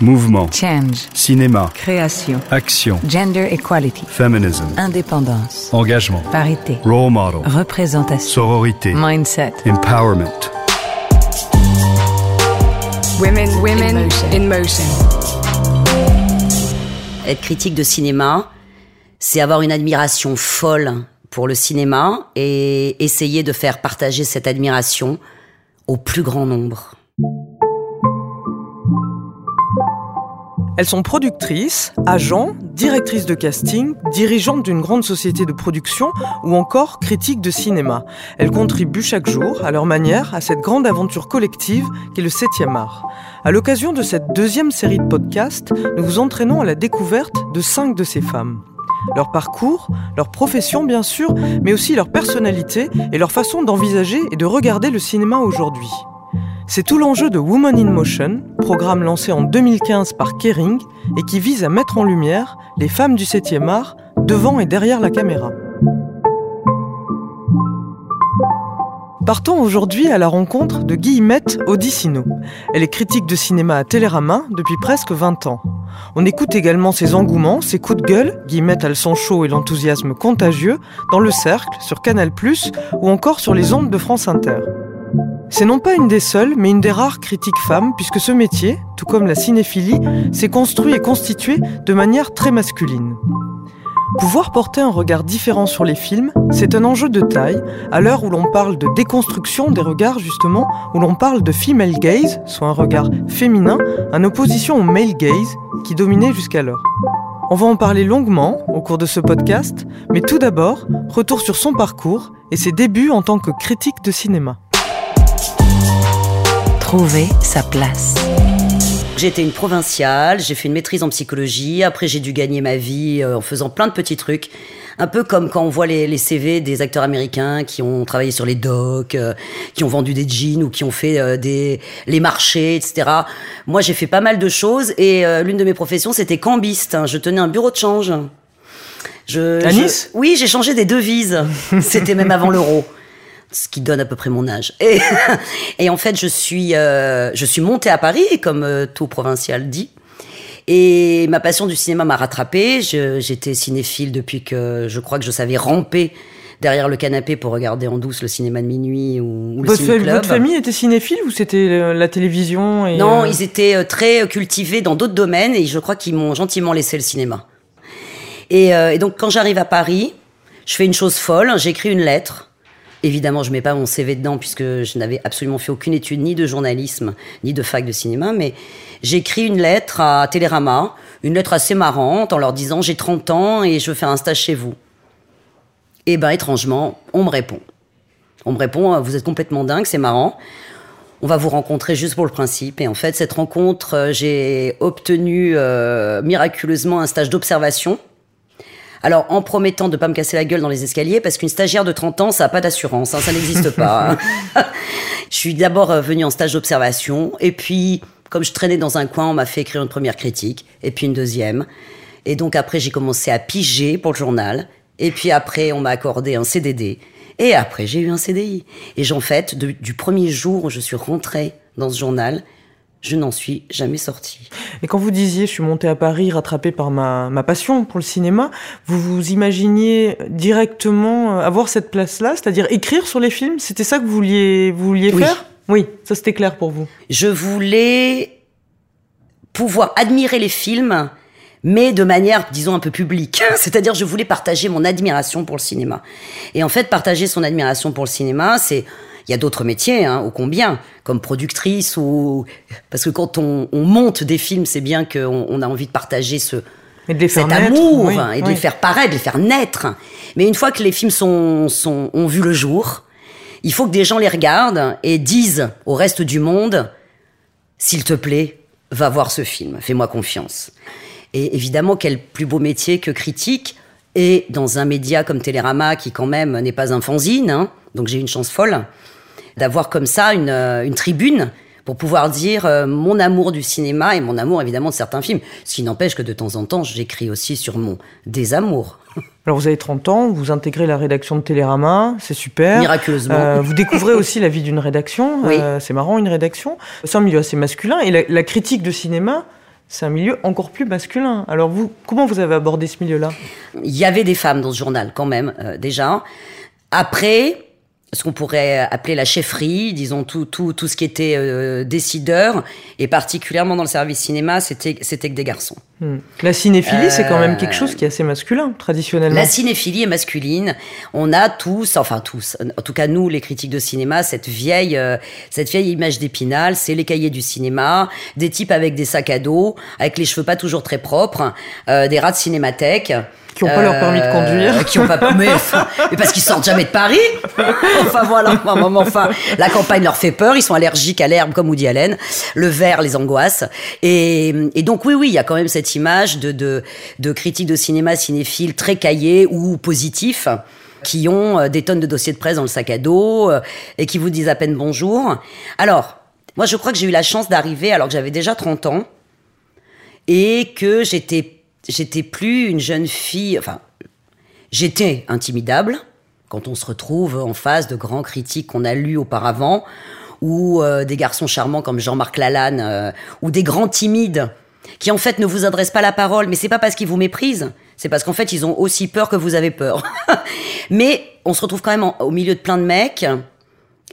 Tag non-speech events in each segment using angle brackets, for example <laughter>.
Mouvement. Change. Cinéma. Création. Action. Gender equality. Feminism. Indépendance. Engagement. Parité. Role model. Représentation. Sororité. Mindset. Empowerment. Women, women in motion. Être critique de cinéma, c'est avoir une admiration folle pour le cinéma et essayer de faire partager cette admiration au plus grand nombre. Elles sont productrices, agents, directrices de casting, dirigeantes d'une grande société de production ou encore critiques de cinéma. Elles contribuent chaque jour, à leur manière, à cette grande aventure collective qu'est le 7e art. À l'occasion de cette deuxième série de podcasts, nous vous entraînons à la découverte de cinq de ces femmes. Leur parcours, leur profession bien sûr, mais aussi leur personnalité et leur façon d'envisager et de regarder le cinéma aujourd'hui. C'est tout l'enjeu de Woman in Motion, programme lancé en 2015 par Kering et qui vise à mettre en lumière les femmes du 7e art devant et derrière la caméra. Partons aujourd'hui à la rencontre de Guillemette Odissino. Elle est critique de cinéma à Télérama depuis presque 20 ans. On écoute également ses engouements, ses coups de gueule, Guillemette a le son chaud et l'enthousiasme contagieux, dans Le Cercle, sur Canal+, ou encore sur les ondes de France Inter. C'est non pas une des seules, mais une des rares critiques femmes, puisque ce métier, tout comme la cinéphilie, s'est construit et constitué de manière très masculine. Pouvoir porter un regard différent sur les films, c'est un enjeu de taille, à l'heure où l'on parle de déconstruction des regards justement, où l'on parle de female gaze, soit un regard féminin, en opposition au male gaze, qui dominait jusqu'alors. On va en parler longuement au cours de ce podcast, mais tout d'abord, retour sur son parcours et ses débuts en tant que critique de cinéma. Trouver sa place. Été une provinciale, j'ai fait une maîtrise en psychologie, après j'ai dû gagner ma vie euh, en faisant plein de petits trucs. Un peu comme quand on voit les, les CV des acteurs américains qui ont travaillé sur les docks, euh, qui ont vendu des jeans ou qui ont fait euh, des les marchés, etc. Moi, j'ai fait pas mal de choses et euh, l'une de mes professions, c'était cambiste. hein. Je tenais un bureau de change. Je, À je- Nice? Oui, j'ai changé des devises. C'était même avant l'euro. Ce qui donne à peu près mon âge. Et, <laughs> et en fait, je suis, euh, je suis montée à Paris, comme euh, tout provincial dit. Et ma passion du cinéma m'a rattrapée. J'étais cinéphile depuis que je crois que je savais ramper derrière le canapé pour regarder en douce le cinéma de minuit ou, ou le Votre, votre famille était cinéphile ou c'était euh, la télévision et, Non, euh, ils étaient très cultivés dans d'autres domaines et je crois qu'ils m'ont gentiment laissé le cinéma. Et, euh, et donc quand j'arrive à Paris, je fais une chose folle, j'écris une lettre. Évidemment, je mets pas mon CV dedans puisque je n'avais absolument fait aucune étude ni de journalisme ni de fac de cinéma, mais j'écris une lettre à Télérama, une lettre assez marrante en leur disant j'ai 30 ans et je faire un stage chez vous. Et ben étrangement, on me répond. On me répond vous êtes complètement dingue, c'est marrant on va vous rencontrer juste pour le principe. Et en fait, cette rencontre, euh, j'ai obtenu euh, miraculeusement un stage d'observation. Alors, en promettant de pas me casser la gueule dans les escaliers, parce qu'une stagiaire de 30 ans, ça n'a pas d'assurance, hein, ça n'existe pas. hein. <laughs> je suis d'abord euh, venue en stage d'observation, et puis, comme je traînais dans un coin, on m'a fait écrire une première critique, et puis une deuxième. Et donc après, j'ai commencé à piger pour le journal, et puis après, on m'a accordé un CDD. Et après, j'ai eu un CDI. Et j'en fait, du premier jour où je suis rentrée dans ce journal, je n'en suis jamais sortie. Et quand vous disiez je suis montée à Paris rattrapée par ma, ma passion pour le cinéma, vous vous imaginiez directement euh, avoir cette place-là, c'est-à-dire écrire sur les films? C'était ça que vous vouliez, vous vouliez Oui. faire? Oui, ça c'était clair pour vous. Je voulais pouvoir admirer les films, mais de manière, disons, un peu publique. <laughs> C'est-à-dire, je voulais partager mon admiration pour le cinéma. Et en fait, partager son admiration pour le cinéma, c'est... Il y a d'autres métiers, hein, ô combien, comme productrice ou... Parce que quand on, on monte des films, c'est bien qu'on on a envie de partager ce, Et de les faire cet naître, amour oui, et de oui. les faire paraître, de les faire naître. Mais une fois que les films sont, sont, ont vu le jour, il faut que des gens les regardent et disent au reste du monde, s'il te plaît, va voir ce film, fais-moi confiance. Et évidemment, quel plus beau métier que critique, et dans un média comme Télérama, qui quand même n'est pas un fanzine, hein, donc j'ai une chance folle, d'avoir comme ça une, euh, une tribune pour pouvoir dire euh, mon amour du cinéma et mon amour évidemment de certains films. Ce qui n'empêche que de temps en temps, j'écris aussi sur mon désamour. Alors vous avez 30 ans, vous intégrez la rédaction de Télérama, c'est super. Miraculeusement. Euh, vous découvrez aussi la vie d'une rédaction. <laughs> Oui. Euh, c'est marrant une rédaction. C'est un milieu assez masculin et la, la critique de cinéma, c'est un milieu encore plus masculin. Alors vous, comment vous avez abordé ce milieu-là? Il y avait des femmes dans ce journal quand même déjà. Après, ce qu'on pourrait appeler la chefferie, disons tout tout tout ce qui était euh, décideur et particulièrement dans le service cinéma, c'était c'était que des garçons. Hmm. La cinéphilie, c'est quand même quelque Euh, chose qui est assez masculin traditionnellement. La cinéphilie est masculine. On a tous, enfin tous, en tout cas nous, les critiques de cinéma, cette vieille, euh, cette vieille image d'Épinal, c'est les cahiers du cinéma, des types avec des sacs à dos, avec les cheveux pas toujours très propres, euh, des rats de cinémathèque. Qui ont pas leur permis de conduire. Qui ont pas, <laughs> mais, mais parce qu'ils sortent jamais de Paris. enfin voilà, enfin, la campagne leur fait peur, ils sont allergiques à l'herbe comme Woody Allen, le verre les angoisse. Et, et donc oui, oui, il y a quand même cette image de, de, de critiques de cinéma cinéphiles très cahiers ou positifs qui ont euh, des tonnes de dossiers de presse dans le sac à dos euh, et qui vous disent à peine bonjour. Alors, moi je crois que j'ai eu la chance d'arriver alors que j'avais déjà 30 ans et que j'étais j'étais plus une jeune fille, enfin j'étais intimidable quand on se retrouve en face de grands critiques qu'on a lus auparavant ou euh, des garçons charmants comme Jean-Marc Lalanne euh, ou des grands timides qui en fait ne vous adressent pas la parole, mais c'est pas parce qu'ils vous méprisent, c'est parce qu'en fait ils ont aussi peur que vous avez peur. <laughs> mais on se retrouve quand même au milieu de plein de mecs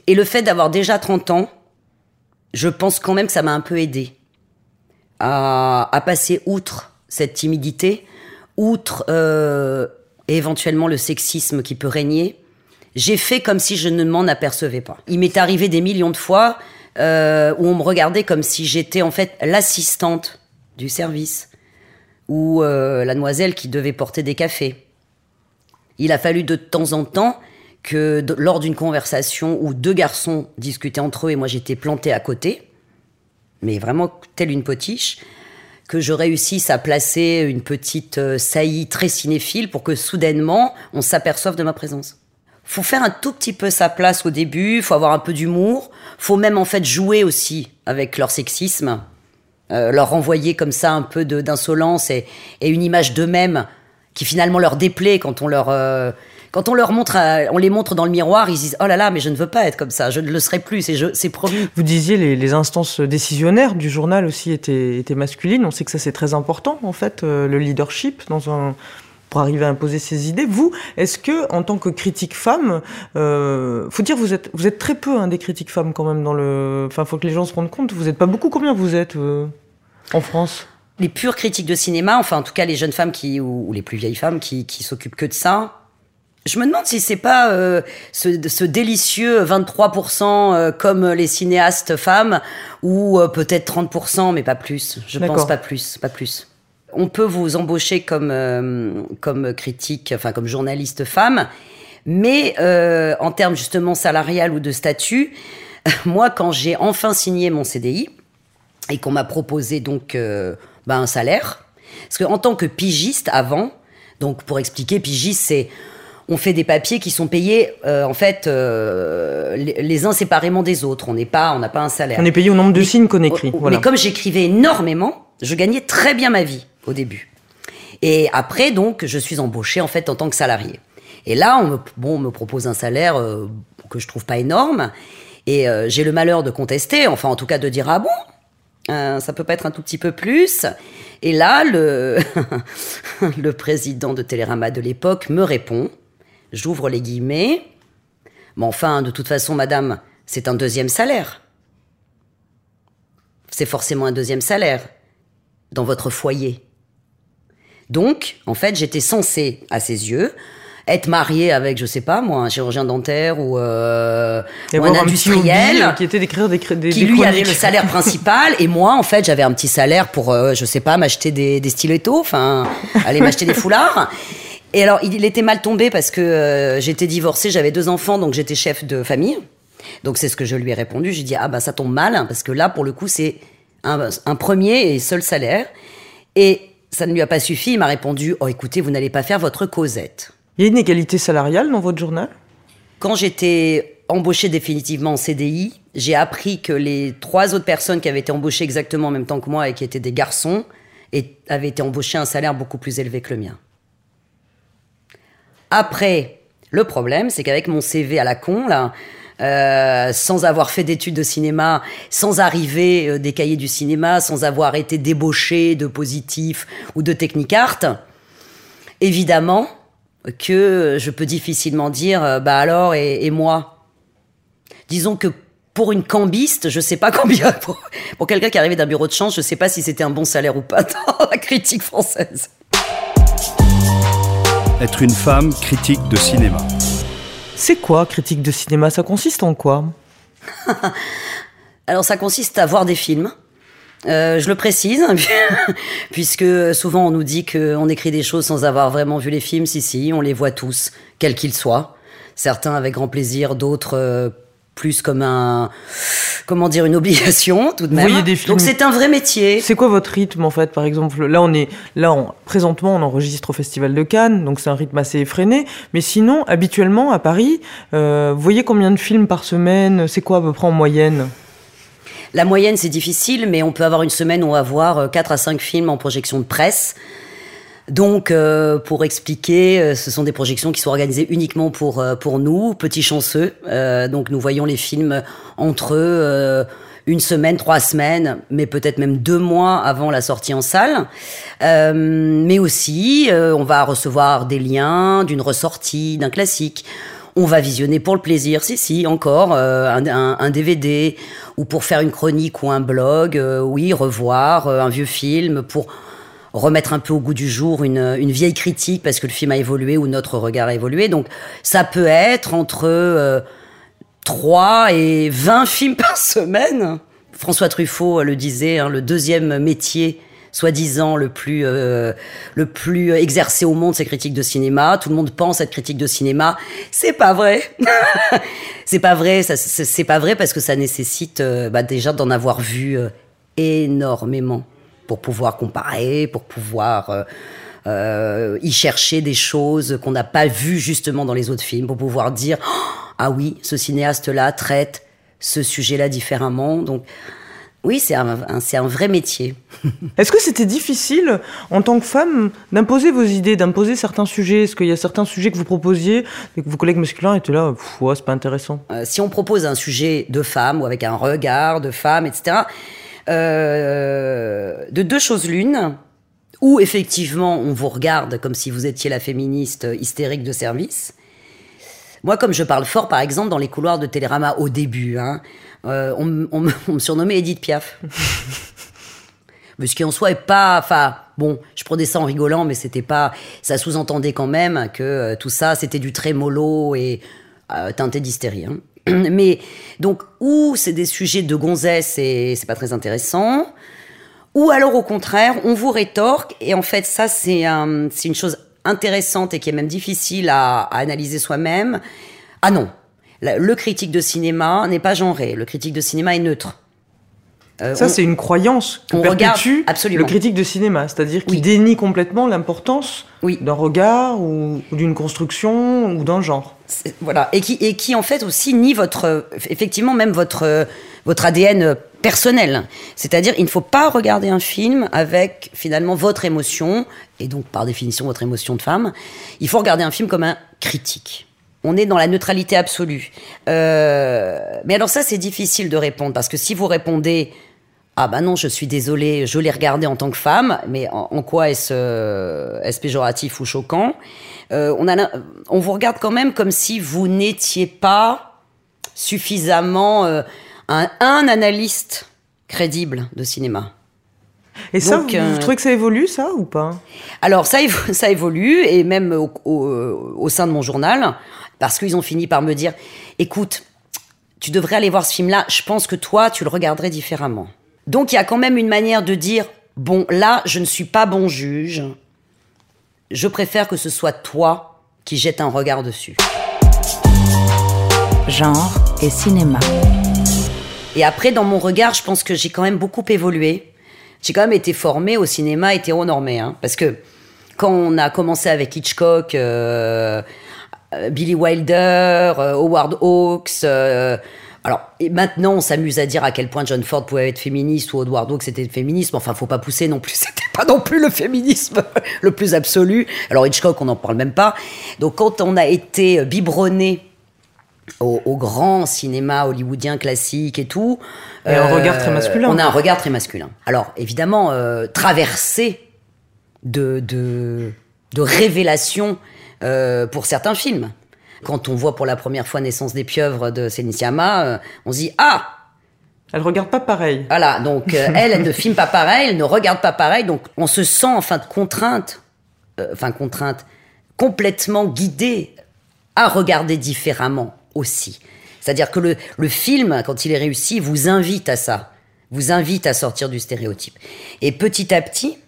et le fait d'avoir déjà 30 ans, je pense quand même que ça m'a un peu aidé à passer outre cette timidité, outre euh, éventuellement le sexisme qui peut régner. J'ai fait comme si je ne m'en apercevais pas. Il m'est arrivé des millions de fois euh, où on me regardait comme si j'étais en fait l'assistante du service ou euh, la demoiselle qui devait porter des cafés. Il a fallu de temps en temps que lors d'une conversation où deux garçons discutaient entre eux et moi j'étais plantée à côté, mais vraiment telle une potiche, que je réussisse à placer une petite euh, saillie très cinéphile pour que soudainement on s'aperçoive de ma présence. Faut faire un tout petit peu sa place au début, faut avoir un peu d'humour, faut même en fait jouer aussi avec leur sexisme, euh, leur renvoyer comme ça un peu d'insolence et, et une image d'eux-mêmes qui finalement leur déplaît quand on leur euh, quand on leur montre à- on les montre dans le miroir ils se disent oh là là mais je ne veux pas être comme ça je ne le serai plus c'est promis Vous disiez les, les instances décisionnaires du journal aussi étaient, étaient masculines. On sait que ça c'est très important en fait, euh, le leadership dans un pour arriver à imposer ses idées. Vous, est-ce que en tant que critique femme, euh, faut dire vous êtes vous êtes très peu hein, des critiques femmes quand même dans le. Enfin, faut que les gens se rendent compte. Vous êtes pas beaucoup. Combien vous êtes euh, en France? Les pures critiques de cinéma, enfin en tout cas les jeunes femmes qui ou, ou les plus vieilles femmes qui, qui s'occupent que de ça. Je me demande si c'est pas euh, ce, ce délicieux 23% euh, comme les cinéastes femmes ou euh, peut-être 30% mais pas plus. Je pense pas plus, pas plus. On peut vous embaucher comme comme critique, enfin comme journaliste femme, mais en termes justement salarial ou de statut, <laughs> moi quand j'ai enfin signé mon CDI, et qu'on m'a proposé donc bah, un salaire. Parce qu'en tant que pigiste avant, donc pour expliquer, pigiste c'est on fait des papiers qui sont payés euh, en fait euh, les, les uns séparément des autres. On n'est pas, on n'a pas un salaire. On est payé au nombre de Mais- signes qu'on écrit. Voilà. Mais comme j'écrivais énormément, je gagnais très bien ma vie au début. Et après, donc, je suis embauchée en fait en tant que salarié. Et là, on me, bon, on me propose un salaire euh, que je trouve pas énorme. Et euh, j'ai le malheur de contester, enfin en tout cas de dire ah bon, euh, ça peut pas être un tout petit peu plus. Et là, le, <laughs> le président de Télérama de l'époque me répond, j'ouvre les guillemets, mais enfin, de toute façon, madame, c'est un deuxième salaire. C'est forcément un deuxième salaire dans votre foyer. Donc, en fait, j'étais censée, à ses yeux, être mariée avec, je sais pas moi, un chirurgien dentaire ou, euh, ou un industriel qui était d'écrire des, des, qui des lui avait le salaire <laughs> principal et moi en fait j'avais un petit salaire pour euh, je sais pas m'acheter des, des stilettos enfin aller m'acheter des foulards et alors il, était mal tombé parce que euh, j'étais divorcée j'avais deux enfants donc j'étais chef de famille. Donc c'est ce que je lui ai répondu. J'ai dit ah bah ça tombe mal hein, parce que là pour le coup c'est un, un premier et seul salaire. Et ça ne lui a pas suffi. Il m'a répondu oh écoutez vous n'allez pas faire votre causette. Il y a une égalité salariale dans votre journal? Quand j'étais embauchée définitivement en CDI, j'ai appris que les trois autres personnes qui avaient été embauchées exactement en même temps que moi et qui étaient des garçons et avaient été embauchées à un salaire beaucoup plus élevé que le mien. Après, le problème, c'est qu'avec mon CV à la con, là, euh, sans avoir fait d'études de cinéma, sans arriver euh, des cahiers du cinéma, sans avoir été débauché de positif ou de technique art, évidemment que je peux difficilement dire, euh, bah alors, et, et moi? Disons que pour une cambiste, je sais pas <laughs> combien, pour, pour quelqu'un qui arrivait d'un bureau de change, je sais pas si c'était un bon salaire ou pas <laughs> dans la critique française. Être une femme critique de cinéma. C'est quoi critique de cinéma? Ça consiste en quoi? Alors ça consiste à voir des films. Euh, je le précise, <laughs> puisque souvent on nous dit qu'on écrit des choses sans avoir vraiment vu les films. Si, si, on les voit tous, quels qu'ils soient. Certains avec grand plaisir, d'autres euh, plus comme un, comment dire, une obligation tout de même. des films- Donc c'est un vrai métier. C'est quoi votre rythme en fait Par exemple, là on est là on- présentement on enregistre au Festival de Cannes, donc c'est un rythme assez effréné. Mais sinon, habituellement à Paris, euh, vous voyez combien de films par semaine? C'est quoi à peu près en moyenne? La moyenne, c'est difficile, mais on peut avoir une semaine où on va voir 4 à 5 films en projection de presse. Donc, euh, pour expliquer, euh, ce sont des projections qui sont organisées uniquement pour, euh, pour nous, petits chanceux. Euh, donc, nous voyons les films entre euh, une semaine, trois semaines, mais peut-être même deux mois avant la sortie en salle. Euh, mais aussi, euh, on va recevoir des liens d'une ressortie, d'un classique. On va visionner pour le plaisir, si, si, encore, euh, un, un- DVD, ou pour faire une chronique ou un blog, euh, oui, revoir un vieux film, pour remettre un peu au goût du jour une, une vieille critique, parce que le film a évolué ou notre regard a évolué. Donc, ça peut être entre euh, 3 et 20 <laughs> films par semaine. François Truffaut le disait, hein, le deuxième métier soi-disant le plus euh, le plus exercé au monde, c'est critique de cinéma. Tout le monde pense être critique de cinéma. C'est pas vrai. <laughs> c'est pas vrai. C'est pas vrai parce que ça nécessite euh, bah, déjà d'en avoir vu euh, énormément pour pouvoir comparer, pour pouvoir euh, euh, y chercher des choses qu'on n'a pas vues justement dans les autres films, pour pouvoir dire Oh, ah oui, ce cinéaste-là traite ce sujet-là différemment. Donc oui, c'est un, un- c'est un vrai métier. <laughs> Est-ce que c'était difficile en tant que femme d'imposer vos idées, d'imposer certains sujets? Est-ce qu'il y a certains sujets que vous proposiez et que vos collègues masculins étaient là, ouais, c'est pas intéressant Euh, si on propose un sujet de femme ou avec un regard de femme, etc., euh, de deux choses l'une, ou effectivement on vous regarde comme si vous étiez la féministe hystérique de service. Moi, comme je parle fort, par exemple, dans les couloirs de Télérama au début, hein, euh, on, me- surnommait Edith Piaf. Mais ce qui en soi est pas, enfin, bon, je prenais ça en rigolant, mais c'était pas, ça sous-entendait quand même que euh, tout ça, c'était du très mollo et teinté d'hystérie. hein. <clears throat> Mais donc, ou c'est des sujets de gonzesse et c'est pas très intéressant, ou alors au contraire, on vous rétorque et en fait, ça c'est un- une chose intéressante et qui est même difficile à, à analyser soi-même. Ah non, le critique de cinéma n'est pas genré, le critique de cinéma est neutre. Euh, Ça, c'est une croyance que on regarde- perpétue absolument. le critique de cinéma, c'est-à-dire qu'il Oui. dénie complètement l'importance Oui. d'un regard ou, ou d'une construction ou d'un genre. Voilà et qui et qui en fait aussi nie votre effectivement même votre votre ADN personnel c'est-à-dire il ne faut pas regarder un film avec finalement votre émotion et donc par définition votre émotion de femme il faut regarder un film comme un critique on est dans la neutralité absolue Euh, mais alors ça c'est difficile de répondre parce que si vous répondez ah bah non, je suis désolée, je l'ai regardé en tant que femme, mais en, en quoi est-ce euh, est-ce péjoratif ou choquant? Euh, on, a, on vous regarde quand même comme si vous n'étiez pas suffisamment euh, un, un analyste crédible de cinéma. Et ça, Donc, vous, euh, vous trouvez que ça évolue, ça, ou pas? Alors ça, évo- <laughs> ça évolue et même au, au- au sein de mon journal, parce qu'ils ont fini par me dire, écoute, tu devrais aller voir ce film-là, je pense que toi, tu le regarderais différemment. Donc il y a quand même une manière de dire, bon, là, je ne suis pas bon juge, je préfère que ce soit toi qui jette un regard dessus. Genre et cinéma. Et après, dans mon regard, je pense que j'ai quand même beaucoup évolué. J'ai quand même été formée au cinéma hétéronormé. Hein, parce que quand on a commencé avec Hitchcock, euh, euh, Billy Wilder, euh, Howard Hawks... euh, alors, et maintenant, on s'amuse à dire à quel point John Ford pouvait être féministe ou Howard Hawks était féministe. Enfin, faut pas pousser non plus. <laughs> C'était pas non plus le féminisme <laughs> le plus absolu. Alors, Hitchcock, on n'en parle même pas. Donc, quand on a été biberonné au, au grand cinéma hollywoodien classique et tout. Et un regard très masculin. On a un regard très masculin. Alors, évidemment, euh, traversé de, de, de révélations euh, pour certains films. Quand on voit pour la première fois Naissance des pieuvres de Céline Sciamma, euh, on se dit Ah Elle regarde pas pareil. Voilà, donc euh, <laughs> elle, elle ne filme pas pareil, elle ne regarde pas pareil, donc on se sent en fin de contrainte, euh, enfin contrainte, complètement guidée à regarder différemment aussi. C'est-à-dire que le, le film, quand il est réussi, vous invite à ça, vous invite à sortir du stéréotype. Et petit à petit,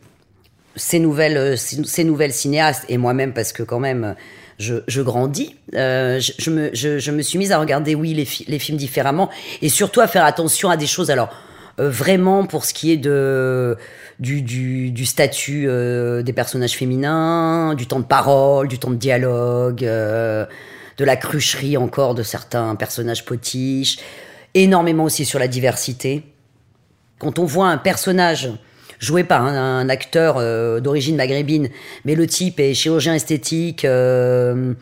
ces nouvelles, euh, ces nouvelles cinéastes, et moi-même, parce que quand même, je, grandis, euh, je, me, suis mise à regarder, oui, les, fi- les films différemment, et surtout à faire attention à des choses. Alors, euh, vraiment, pour ce qui est de, du, statut euh, des personnages féminins, du temps de parole, du temps de dialogue, de la crucherie encore de certains personnages potiches, énormément aussi sur la diversité quand on voit un personnage joué par un, un acteur euh, d'origine maghrébine, mais le type est chirurgien esthétique, euh,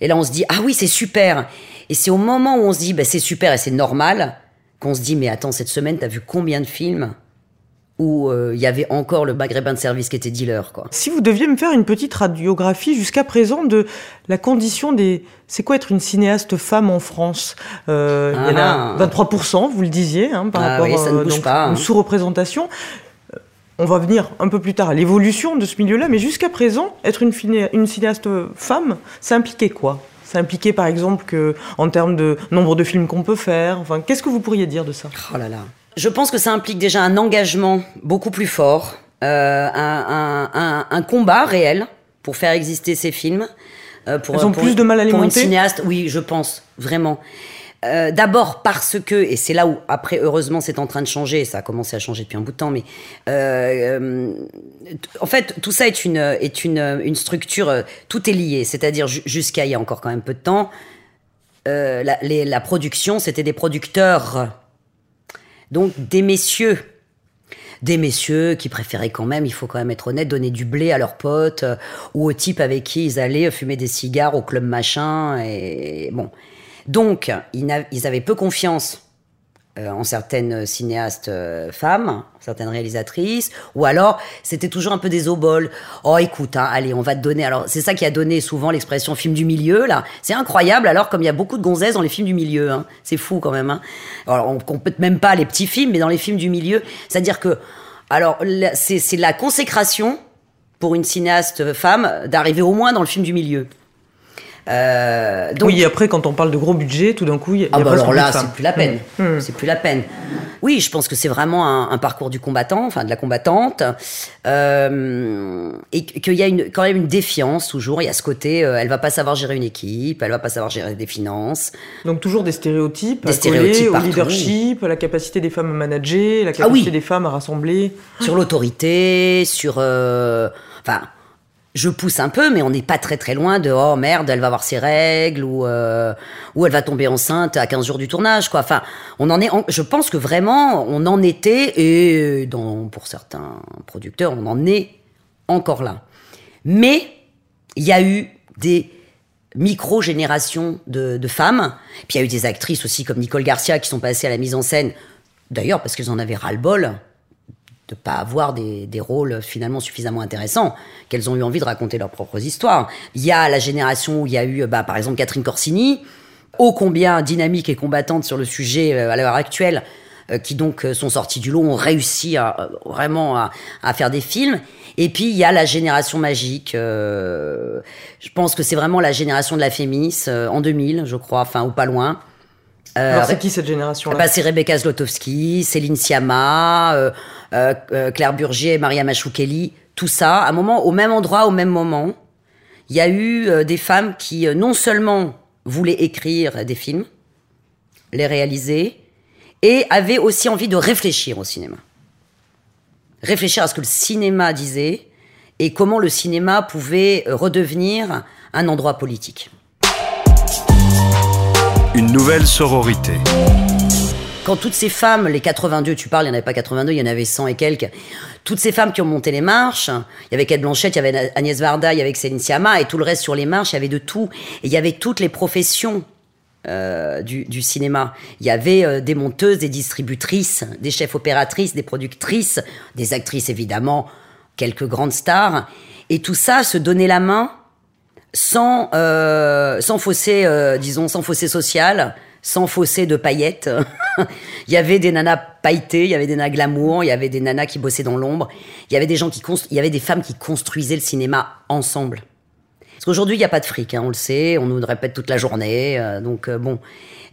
et là on se dit ah oui c'est super. Et c'est au moment où on se dit bah, c'est super et c'est normal qu'on se dit mais attends cette semaine t'as vu combien de films où euh, il y avait encore le maghrébin de service qui était dealer quoi. Si vous deviez me faire une petite radiographie jusqu'à présent de la condition des... C'est quoi être une cinéaste femme en France? Euh, Il y en a Ah. 23%, vous le disiez, hein, par Ah rapport oui, ça ne euh, bouge donc, pas, hein. une sous-représentation. On va venir un peu plus tard à l'évolution de ce milieu-là, mais jusqu'à présent, être une, cinéaste femme, ça impliquait quoi? Ça impliquait par exemple que, en termes de nombre de films qu'on peut faire, enfin, qu'est-ce que vous pourriez dire de ça? Oh là là. Je pense que ça implique déjà un engagement beaucoup plus fort, euh, un, un- un- un combat réel pour faire exister ces films. euh, pour, Elles ont pour- plus de mal à les Pour une cinéaste, oui, je pense, vraiment. Euh, D'abord parce que, et c'est là où, après, heureusement, c'est en train de changer, ça a commencé à changer depuis un bout de temps, mais euh, en fait, tout ça est une, est une, une structure, euh, tout est lié, c'est-à-dire ju- jusqu'à il y a encore quand même peu de temps, la, production, c'était des producteurs donc des messieurs. Des messieurs qui préféraient quand même, il faut quand même être honnête, donner du blé à leurs potes ou aux types avec qui ils allaient fumer des cigares au club machin. Et bon. Donc, ils, avaient peu confiance euh, en certaines cinéastes euh, femmes, certaines réalisatrices, ou alors c'était toujours un peu des oboles. Oh, écoute, hein, allez, on va te donner. Alors, c'est ça qui a donné souvent l'expression film du milieu, là. C'est incroyable, alors, comme il y a beaucoup de gonzesses dans les films du milieu, hein. C'est fou quand même, hein. Alors, on compte même pas les petits films, mais dans les films du milieu, c'est-à-dire que, alors, c'est c'est la consécration pour une cinéaste femme d'arriver au moins dans le film du milieu. Euh, donc, Oui, après, quand on parle de gros budget, tout d'un coup, il y a, ah bah alors là, c'est plus la peine. Mmh. C'est plus la peine. Oui, je pense que c'est vraiment un, un parcours du combattant, enfin de la combattante, euh, et qu'il y a une, quand même une défiance toujours. Il y a ce côté, euh, elle va pas savoir gérer une équipe, elle va pas savoir gérer des finances. Donc toujours des stéréotypes, Des stéréotypes au leadership, à la capacité des femmes à manager, la Ah capacité oui. des femmes à rassembler. sur l'autorité, sur, enfin. Je pousse un peu, mais on n'est pas très très loin de oh merde, elle va avoir ses règles ou euh, ou elle va tomber enceinte à 15 jours du tournage quoi. Enfin, on en est je pense que vraiment on en était et dans pour certains producteurs, on en est encore là. Mais il y a eu des micro-générations de, de femmes. Puis il y a eu des actrices aussi comme Nicole Garcia qui sont passées à la mise en scène, d'ailleurs parce qu'elles en avaient ras-le-bol de pas avoir des, des rôles finalement suffisamment intéressants, qu'elles ont eu envie de raconter leurs propres histoires. Il y a la génération où il y a eu, bah, par exemple, Catherine Corsini, ô combien dynamique et combattante sur le sujet euh, à l'heure actuelle, euh, qui donc euh, sont sortis du lot, ont réussi à, euh, vraiment à, faire des films. Et puis il y a la génération magique. euh, je pense que c'est vraiment la génération de la Fémis euh, en 2000, je crois, enfin ou pas loin. Euh, Alors c'est qui cette génération-là? Bah, c'est Rebecca Zlotowski, Céline Sciamma, euh, euh, Claire Burgier, Maria Machoukeli, tout ça, à un moment, au même endroit, au même moment. Il y a eu des femmes qui non seulement voulaient écrire des films, les réaliser, et avaient aussi envie de réfléchir au cinéma. Réfléchir à ce que le cinéma disait et comment le cinéma pouvait redevenir un endroit politique. Une nouvelle sororité. quand toutes ces femmes, les 82, tu parles, il n'y en avait pas 82, il y en avait 100 et quelques, toutes ces femmes qui ont monté les marches, il y avait Kate Blanchett, il y avait Agnès Varda, il y avait Céline Sciamma, et tout le reste sur les marches, il y avait de tout. Et il y avait toutes les professions euh, du, du, cinéma. Il y avait euh, des monteuses, des distributrices, des chefs opératrices, des productrices, des actrices évidemment, quelques grandes stars. Et tout ça se donnait la main sans, euh, sans fossé, euh, disons, sans fossé social, sans fossé de paillettes. <laughs> il y avait des nanas pailletées, il y avait des nanas glamour, il y avait des nanas qui bossaient dans l'ombre, il y avait des gens qui il y avait des femmes qui construisaient le cinéma ensemble. Parce qu'aujourd'hui, il n'y a pas de fric, hein, on le sait, on nous le répète toute la journée, euh, donc euh, bon.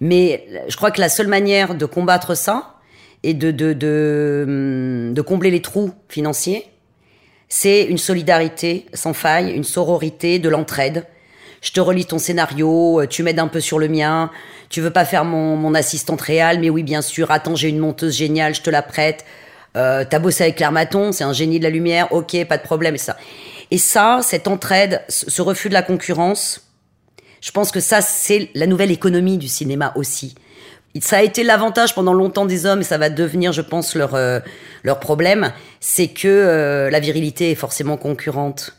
Mais je crois que la seule manière de combattre ça et de, de, de, hum, de combler les trous financiers, c'est une solidarité sans faille, une sororité, de l'entraide. Je te relis ton scénario, euh, tu m'aides un peu sur le mien, tu veux pas faire mon, mon assistante réelle, mais oui, bien sûr, attends, j'ai une monteuse géniale, je te la prête. Euh, T'as bossé avec Claire Maton, c'est un génie de la lumière, ok, pas de problème, et ça. Et ça, cette entraide, ce refus de la concurrence, je pense que ça, c'est la nouvelle économie du cinéma aussi. Ça a été l'avantage pendant longtemps des hommes, et ça va devenir, je pense, leur, euh, leur problème, c'est que euh, la virilité est forcément concurrente.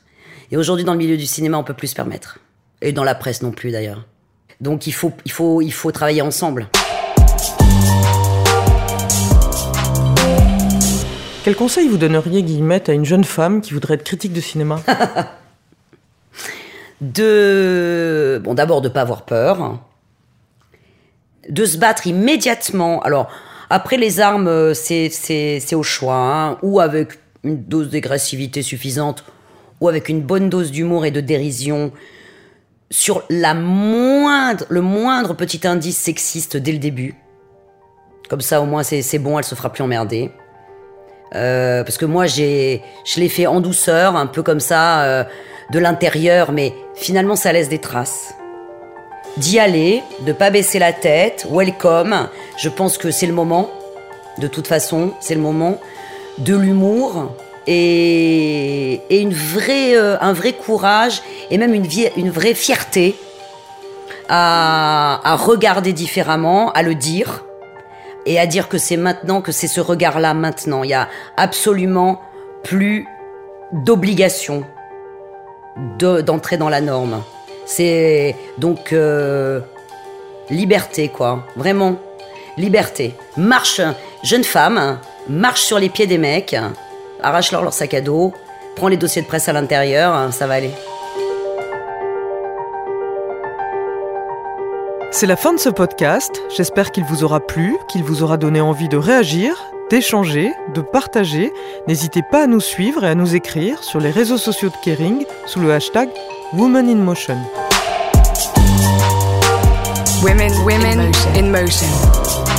Et aujourd'hui, dans le milieu du cinéma, on peut plus se permettre. Et dans la presse non plus, d'ailleurs. Donc il faut, il, faut, il faut travailler ensemble. Quel conseil vous donneriez, Guillemette, à une jeune femme qui voudrait être critique de cinéma <laughs> De. Bon, d'abord, de pas avoir peur. De se battre immédiatement. Alors, après, les armes, c'est au choix. Hein, ou avec une dose d'agressivité suffisante, ou avec une bonne dose d'humour et de dérision sur la moindre, le moindre petit indice sexiste dès le début. Comme ça, au moins, c'est bon, elle se fera plus emmerder. Euh, parce que moi, j'ai, je l'ai fait en douceur, un peu comme ça, euh, de l'intérieur, mais finalement, ça laisse des traces. D'y aller, de pas baisser la tête, welcome. Je pense que c'est le moment. De toute façon, c'est le moment de l'humour et, et une euh, un vrai courage et même une vraie fierté à, à regarder différemment, à le dire et à dire que c'est maintenant, que c'est ce regard-là maintenant. Il y a absolument plus d'obligation d'entrer dans la norme. C'est donc euh, liberté, quoi. Vraiment, liberté. Marche, jeune femme, marche sur les pieds des mecs, arrache-leur leur sac à dos, prends les dossiers de presse à l'intérieur, ça va aller. C'est la fin de ce podcast. J'espère qu'il vous aura plu, qu'il vous aura donné envie de réagir, d'échanger, de partager. N'hésitez pas à nous suivre et à nous écrire sur les réseaux sociaux de Kering sous le hashtag Women in Motion. Women, women in motion.